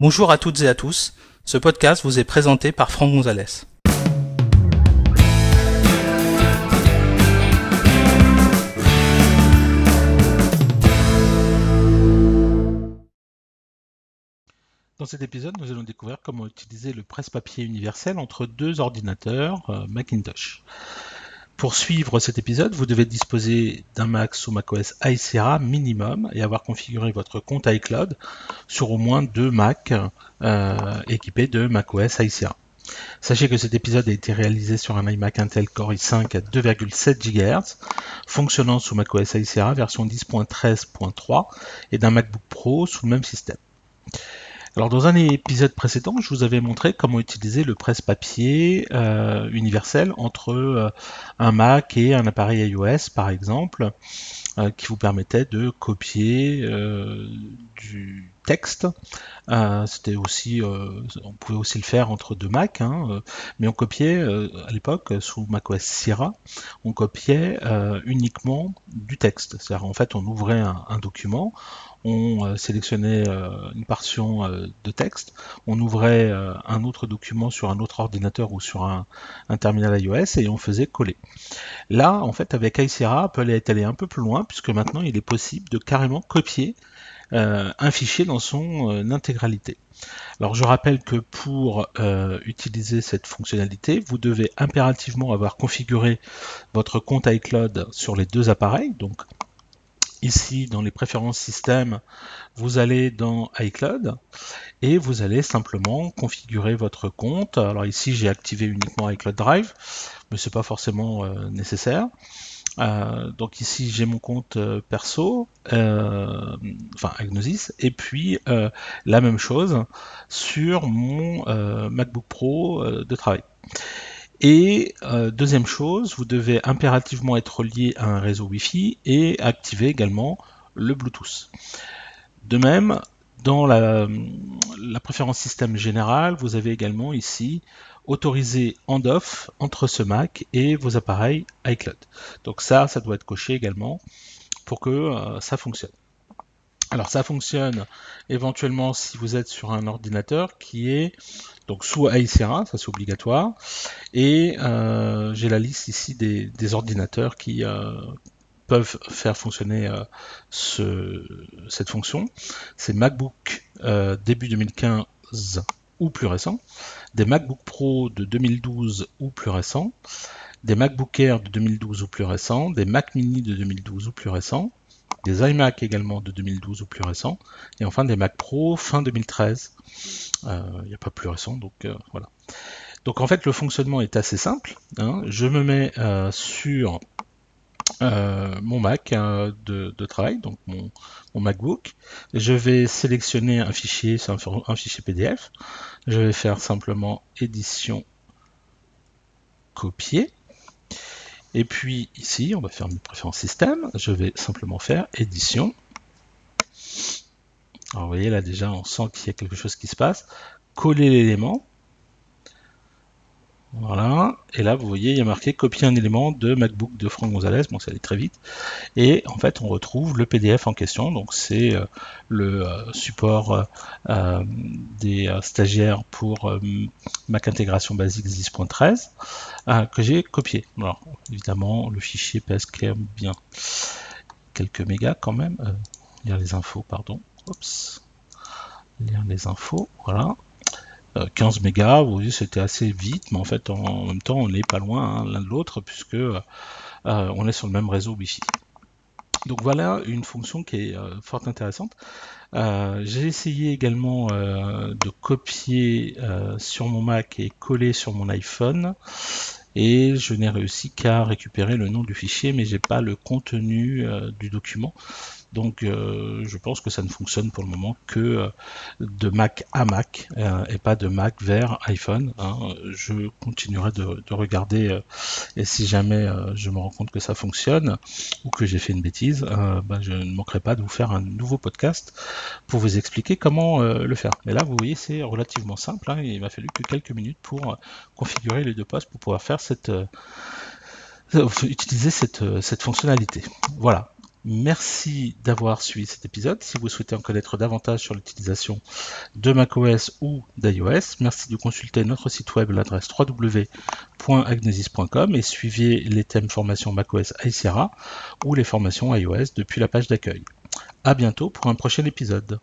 Bonjour à toutes et à tous, ce podcast vous est présenté par Franck Gonzalez. Dans cet épisode, nous allons découvrir comment utiliser le presse-papier universel entre deux ordinateurs euh, Macintosh. Pour suivre cet épisode, vous devez disposer d'un Mac sous macOS High Sierra minimum et avoir configuré votre compte iCloud sur au moins deux Macs euh, équipés de macOS High Sierra. Sachez que cet épisode a été réalisé sur un iMac Intel Core i5 à 2,7 GHz, fonctionnant sous macOS High Sierra version 10.13.3 et d'un MacBook Pro sous le même système. Alors dans un épisode précédent, je vous avais montré comment utiliser le presse-papier euh, universel entre euh, un Mac et un appareil iOS par exemple, euh, qui vous permettait de copier du texte. C'était aussi, on pouvait aussi le faire entre deux Macs, hein, mais on copiait à l'époque sous macOS Sierra, on copiait uniquement du texte. C'est-à-dire en fait on ouvrait un document, on euh, sélectionnait euh, une portion euh, de texte, on ouvrait un autre document sur un autre ordinateur ou sur un, terminal iOS et on faisait coller. Là, en fait, avec iSierra, Apple est allé un peu plus loin puisque maintenant il est possible de carrément copier un fichier dans son intégralité. Alors je rappelle que pour utiliser cette fonctionnalité, vous devez impérativement avoir configuré votre compte iCloud sur les deux appareils, donc Ici, dans les préférences système, vous allez dans iCloud et vous allez simplement configurer votre compte. Alors ici, j'ai activé uniquement iCloud Drive, mais c'est pas forcément euh, nécessaire. Euh, donc ici j'ai mon compte euh, perso, enfin Agnosis, et puis la même chose sur mon MacBook Pro de travail. Et euh, deuxième chose, vous devez impérativement être lié à un réseau Wi-Fi et activer également le Bluetooth. De même, dans la, préférence système générale, vous avez également ici autorisé hand-off entre ce Mac et vos appareils iCloud. Donc ça, ça doit être coché également pour que euh, ça fonctionne. Alors ça fonctionne éventuellement si vous êtes sur un ordinateur qui est donc sous Aicera, ça c'est obligatoire. Et euh, j'ai la liste ici des, ordinateurs qui euh, peuvent faire fonctionner euh, cette fonction. C'est MacBook début 2015 ou plus récent, des MacBook Pro de 2012 ou plus récent, des MacBook Air de 2012 ou plus récent, des Mac Mini de 2012 ou plus récent, des iMac également de 2012 ou plus récents, et enfin des Mac Pro fin 2013. Euh, il n'y a pas plus récent, donc euh, voilà. Donc en fait le fonctionnement est assez simple. Hein. Je me mets euh, mon Mac de, travail, donc mon, MacBook. Je vais sélectionner un fichier, un, fichier PDF. Je vais faire simplement édition copier. Et puis ici, on va faire mes préférences système. Je vais simplement faire édition. Alors vous voyez là déjà, on sent qu'il y a quelque chose qui se passe. Coller l'élément. Voilà. Et là, vous voyez, il y a marqué copier un élément de MacBook de Franck Gonzalez. Bon, ça allait très vite. Et en fait, on retrouve le PDF en question. Donc, c'est euh, le euh, support euh, des stagiaires pour Mac Intégration Basics 10.13 que j'ai copié. Alors, évidemment, le fichier pèse bien quelques mégas quand même. lire les infos, pardon. Oups. Lire les infos. Voilà. 15 euh, mégas, vous voyez, c'était assez vite, mais en fait, en, même temps, on n'est pas loin hein, l'un de l'autre, puisque euh, on est sur le même réseau Wi-Fi. Donc voilà une fonction qui est euh, fort intéressante. J'ai essayé également de copier sur mon Mac et coller sur mon iPhone et je n'ai réussi qu'à récupérer le nom du fichier mais j'ai pas le contenu du document donc euh, je pense que ça ne fonctionne pour le moment que euh, de Mac à Mac euh, et pas de Mac vers iPhone. Hein. Je continuerai de, regarder et si jamais je me rends compte que ça fonctionne ou que j'ai fait une bêtise, ben, je ne manquerai pas de vous faire un nouveau podcast pour vous expliquer comment le faire. Mais là vous voyez c'est relativement simple. Hein. il m'a fallu que quelques minutes pour configurer les deux postes pour pouvoir faire cette utiliser cette, cette fonctionnalité. Voilà. Merci d'avoir suivi cet épisode. Si vous souhaitez en connaître davantage sur l'utilisation de macOS ou d'iOS, merci de consulter notre site web l'adresse www.agnesis.com et suivez les thèmes formation macOS Sierra ou les formations iOS depuis la page d'accueil. À bientôt pour un prochain épisode.